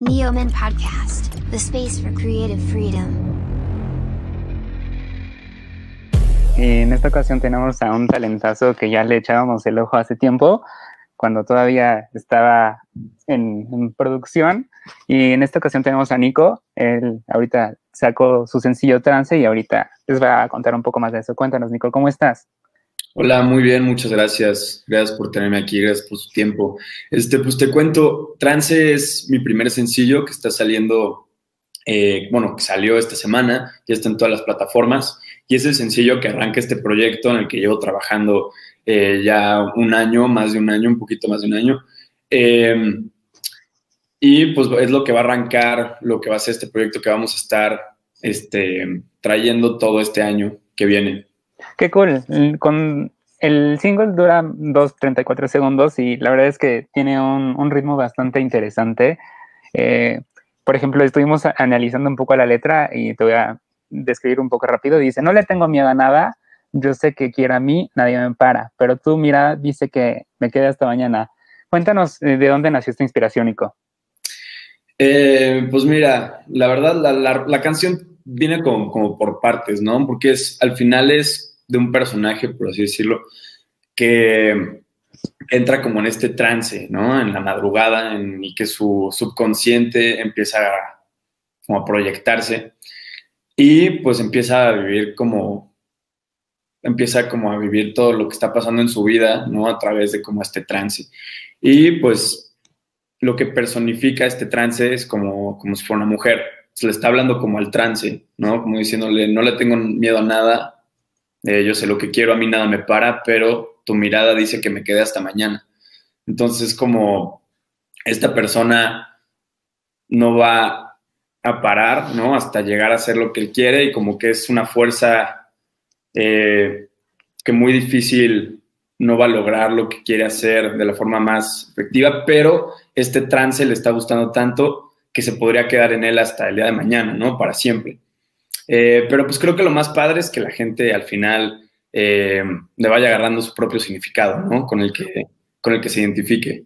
Neoman Podcast, the space for creative freedom. En esta ocasión tenemos a un talentazo que ya le echábamos el ojo hace tiempo, cuando todavía estaba en producción. Y en esta ocasión tenemos a Nico. Él ahorita sacó su sencillo trance y ahorita les va a contar un poco más de eso. Cuéntanos, Nico, ¿cómo estás? Hola, muy bien, muchas gracias. Gracias por tenerme aquí, gracias por su tiempo. Este, pues te cuento, Trance es mi primer sencillo que está saliendo, eh, bueno, que salió esta semana, ya está en todas las plataformas, y es el sencillo que arranca este proyecto en el que llevo trabajando eh, ya un año, más de un año, un poquito más de un año. Eh, y pues es lo que va a arrancar, lo que va a ser este proyecto que vamos a estar este, trayendo todo este año que viene. Qué cool. Con el single dura 2.34 segundos y la verdad es que tiene un, ritmo bastante interesante. Eh, por ejemplo, estuvimos analizando un poco la letra y te voy a describir un poco rápido. Dice, no le tengo miedo a nada, yo sé que quiera a mí, nadie me para, pero tú mira, dice que me quede hasta mañana. Cuéntanos eh, de dónde nació esta inspiración, Nico. Eh, pues mira, la verdad, la, la, canción viene como, por partes, ¿no? Porque es, al final es de un personaje, por así decirlo, que entra como en este trance, ¿no? En la madrugada, y que su subconsciente empieza a, como a proyectarse y pues empieza a vivir como, empieza como a vivir todo lo que está pasando en su vida, ¿no? A través de como este trance. Y pues lo que personifica este trance es como, como si fuera una mujer. Se le está hablando como al trance, ¿no? Como diciéndole, no le tengo miedo a nada, eh, yo sé lo que quiero, a mí nada me para, pero tu mirada dice que me quede hasta mañana. Entonces, como esta persona no va a parar, ¿no? Hasta llegar a hacer lo que él quiere y como que es una fuerza eh, que muy difícil no va a lograr lo que quiere hacer de la forma más efectiva, pero este trance le está gustando tanto que se podría quedar en él hasta el día de mañana, ¿no? Para siempre. Eh, pero pues creo que lo más padre es que la gente al final eh, le vaya agarrando su propio significado, ¿no? Con el que, con el que se identifique.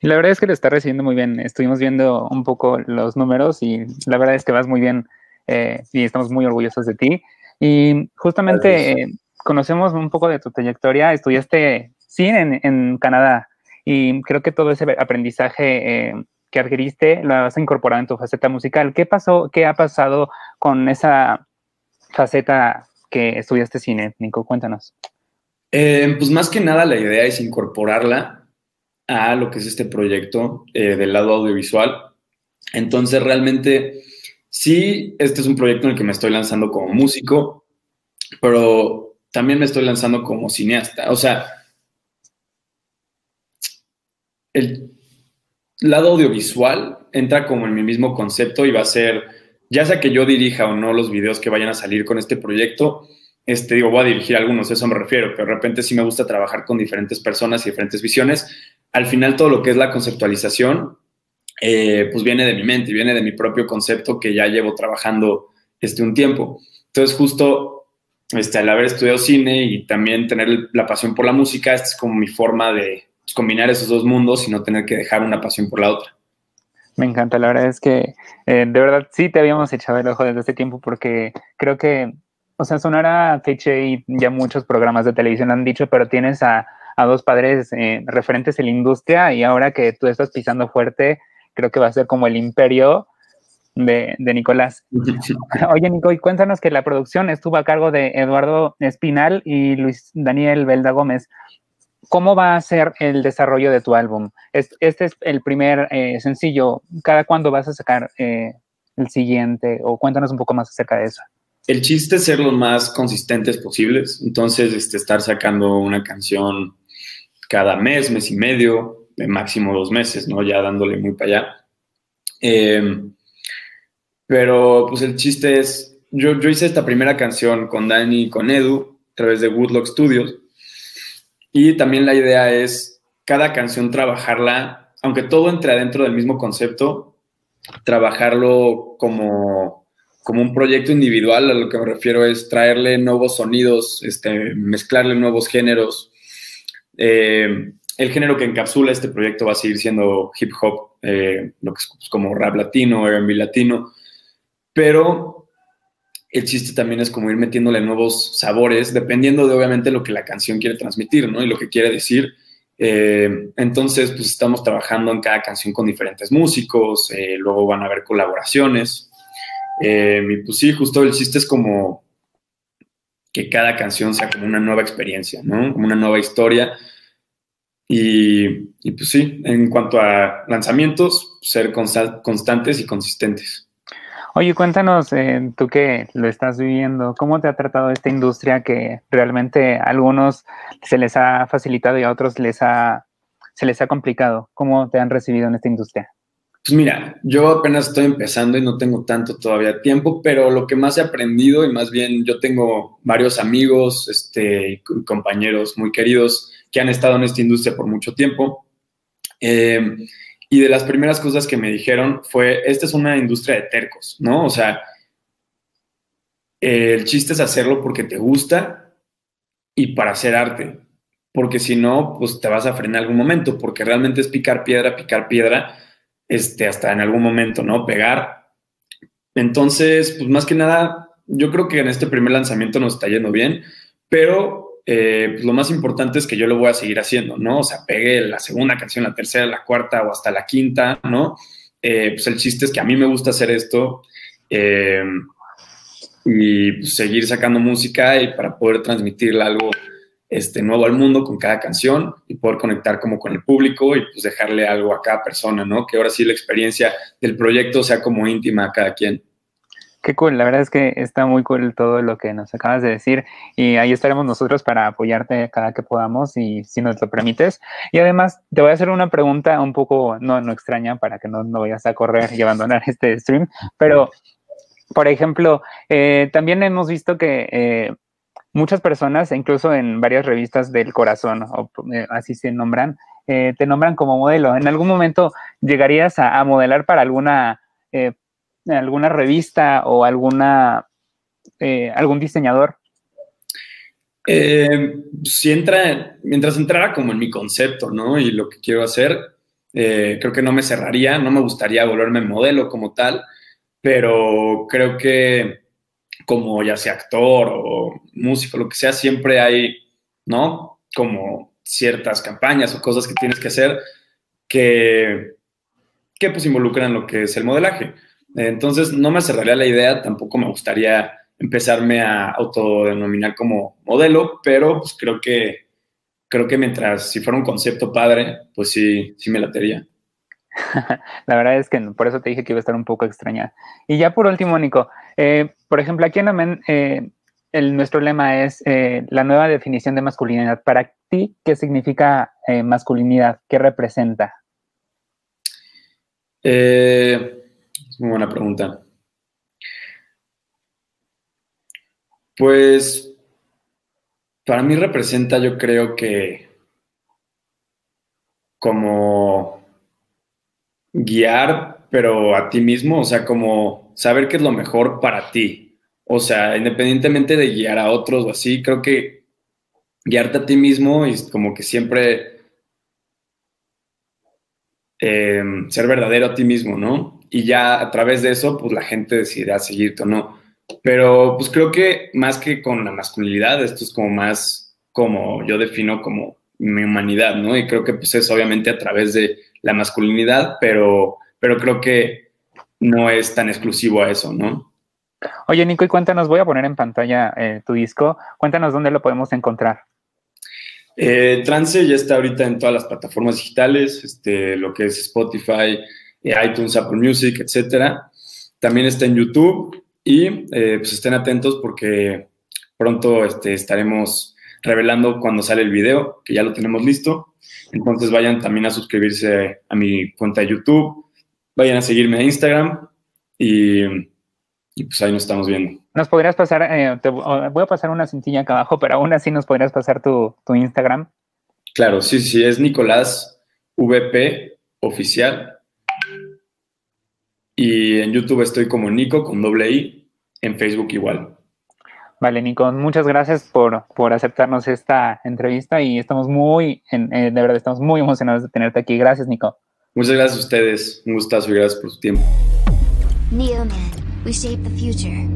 Y la verdad es que lo está recibiendo muy bien. Estuvimos viendo un poco los números y la verdad es que vas muy bien eh, y estamos muy orgullosos de ti. Y justamente eh, conocemos un poco de tu trayectoria. Estudiaste cine en, en Canadá y creo que todo ese aprendizaje eh, que adquiriste lo has incorporado en tu faceta musical. ¿Qué pasó, qué ha pasado con esa faceta que estudiaste cine, Nico? Cuéntanos. Eh, pues más que nada la idea es incorporarla a lo que es este proyecto eh, del lado audiovisual. Entonces realmente sí, este es un proyecto en el que me estoy lanzando como músico, pero también me estoy lanzando como cineasta. O sea, el, lado audiovisual entra como en mi mismo concepto y va a ser, ya sea que yo dirija o no los videos que vayan a salir con este proyecto, este, digo, voy a dirigir algunos, a eso me refiero, pero de repente sí me gusta trabajar con diferentes personas y diferentes visiones. Al final todo lo que es la conceptualización, eh, pues viene de mi mente y viene de mi propio concepto que ya llevo trabajando este un tiempo. Entonces justo este, al haber estudiado cine y también tener la pasión por la música, esta es como mi forma de, pues, combinar esos dos mundos y no tener que dejar una pasión por la otra. Me encanta, la verdad es que eh, de verdad sí te habíamos echado el ojo desde este tiempo porque creo que, o sea, sonará cliché y ya muchos programas de televisión han dicho, pero tienes a, a dos padres eh, referentes en la industria y ahora que tú estás pisando fuerte, creo que va a ser como el imperio de, de Nicolás. Oye, Nico, y cuéntanos que la producción estuvo a cargo de Eduardo Espinal y Luis Daniel Belda Gómez. ¿Cómo va a ser el desarrollo de tu álbum? Este es el primer eh, sencillo. ¿Cada cuándo vas a sacar eh, el siguiente? O cuéntanos un poco más acerca de eso. El chiste es ser los más consistentes posibles. Entonces, este, estar sacando una canción cada mes, mes y medio, de máximo dos meses, ¿no? Ya dándole muy para allá. Eh, pero, pues el chiste es, yo, yo hice esta primera canción con Dani y con Edu a través de Woodlock Studios y también la idea es cada canción trabajarla, aunque todo entre adentro del mismo concepto, trabajarlo como, como un proyecto individual. A lo que me refiero es traerle nuevos sonidos, este, mezclarle nuevos géneros, eh, el género que encapsula este proyecto va a seguir siendo hip hop, eh, lo que es como rap latino, R&B latino, pero el chiste también es como ir metiéndole nuevos sabores, dependiendo de obviamente lo que la canción quiere transmitir, ¿no? Y lo que quiere decir. Eh, entonces, pues estamos trabajando en cada canción con diferentes músicos, eh, luego van a haber colaboraciones. y pues sí, justo el chiste es como que cada canción sea como una nueva experiencia, ¿no? Como una nueva historia y, pues sí, en cuanto a lanzamientos, ser constantes y consistentes. Oye, cuéntanos, eh, tú que lo estás viviendo, ¿cómo te ha tratado esta industria que realmente a algunos se les ha facilitado y a otros se les ha complicado? ¿Cómo te han recibido en esta industria? Pues mira, yo apenas estoy empezando y no tengo tanto todavía tiempo, pero lo que más he aprendido y más bien yo tengo varios amigos, este, compañeros muy queridos que han estado en esta industria por mucho tiempo. Eh, y de las primeras cosas que me dijeron fue, esta es una industria de tercos, ¿no? O sea, el chiste es hacerlo porque te gusta y para hacer arte, porque si no, pues te vas a frenar en algún momento, porque realmente es picar piedra, picar piedra, este, hasta en algún momento, ¿no? Pegar. Entonces, pues más que nada, yo creo que en este primer lanzamiento nos está yendo bien, pero eh, pues lo más importante es que yo lo voy a seguir haciendo, ¿no? O sea, pegue la segunda canción, la tercera, la cuarta o hasta la quinta, ¿no? Eh, pues el chiste es que a mí me gusta hacer esto eh, y pues, seguir sacando música y para poder transmitirle algo este, nuevo al mundo con cada canción y poder conectar como con el público y pues dejarle algo a cada persona, ¿no? Que ahora sí la experiencia del proyecto sea como íntima a cada quien. Qué cool, la verdad es que está muy cool todo lo que nos acabas de decir y ahí estaremos nosotros para apoyarte cada que podamos y si nos lo permites. Y además te voy a hacer una pregunta un poco, no, no extraña para que no, no vayas a correr y abandonar este stream, pero por ejemplo, eh, también hemos visto que eh, muchas personas, incluso en varias revistas del corazón, o eh, así se nombran, te nombran como modelo. ¿En algún momento llegarías a, a modelar para alguna alguna revista o alguna eh, algún diseñador? Eh, si entra, mientras entrara como en mi concepto, ¿no? Y lo que quiero hacer, eh, creo que no me cerraría, no me gustaría volverme modelo como tal, pero creo que como ya sea actor o músico, lo que sea, siempre hay, ¿no? Como ciertas campañas o cosas que tienes que hacer que, que pues involucran lo que es el modelaje. Entonces, no me cerraría la idea, tampoco me gustaría empezarme a autodenominar como modelo, pero pues creo que creo que mientras si fuera un concepto padre, pues sí, sí me latería. la verdad es que por eso te dije que iba a estar un poco extraña. Y ya por último, Nico, eh, por ejemplo, aquí en Amén, eh, el, nuestro lema es eh, la nueva definición de masculinidad. Para ti, ¿qué significa masculinidad? ¿Qué representa? Eh, muy buena pregunta. Pues para mí representa, yo creo que como guiar, pero a ti mismo, o sea, como saber qué es lo mejor para ti. O sea, independientemente de guiar a otros o así, creo que guiarte a ti mismo y como que siempre eh, ser verdadero a ti mismo, ¿no? Y ya a través de eso, pues la gente decidirá seguirte o no. Pero pues creo que más que con la masculinidad, esto es como más como yo defino como mi humanidad, ¿no? Y creo que pues es obviamente a través de la masculinidad, pero, pero creo que no es tan exclusivo a eso, ¿no? Oye, Nico, y cuéntanos, voy a poner en pantalla eh, tu disco, cuéntanos dónde lo podemos encontrar. Eh, Trance ya está ahorita en todas las plataformas digitales, este, lo que es Spotify, iTunes, Apple Music, etcétera. También está en YouTube y eh, pues estén atentos porque pronto este, estaremos revelando cuando sale el video, que ya lo tenemos listo. Entonces vayan también a suscribirse a mi cuenta de YouTube, vayan a seguirme a Instagram y, pues ahí nos estamos viendo. Nos podrías pasar, eh, voy a pasar una cintilla acá abajo, pero aún así nos podrías pasar tu, tu Instagram. Claro, sí, sí, es Nicolás VP oficial y en YouTube estoy como Nico con doble I, en Facebook igual. Vale, Nico, muchas gracias por, por aceptarnos esta entrevista y estamos muy, en, eh, de verdad, estamos muy emocionados de tenerte aquí. Gracias, Nico. Muchas gracias a ustedes. Un gustazo y gracias por su tiempo. Neoman, we shape the future.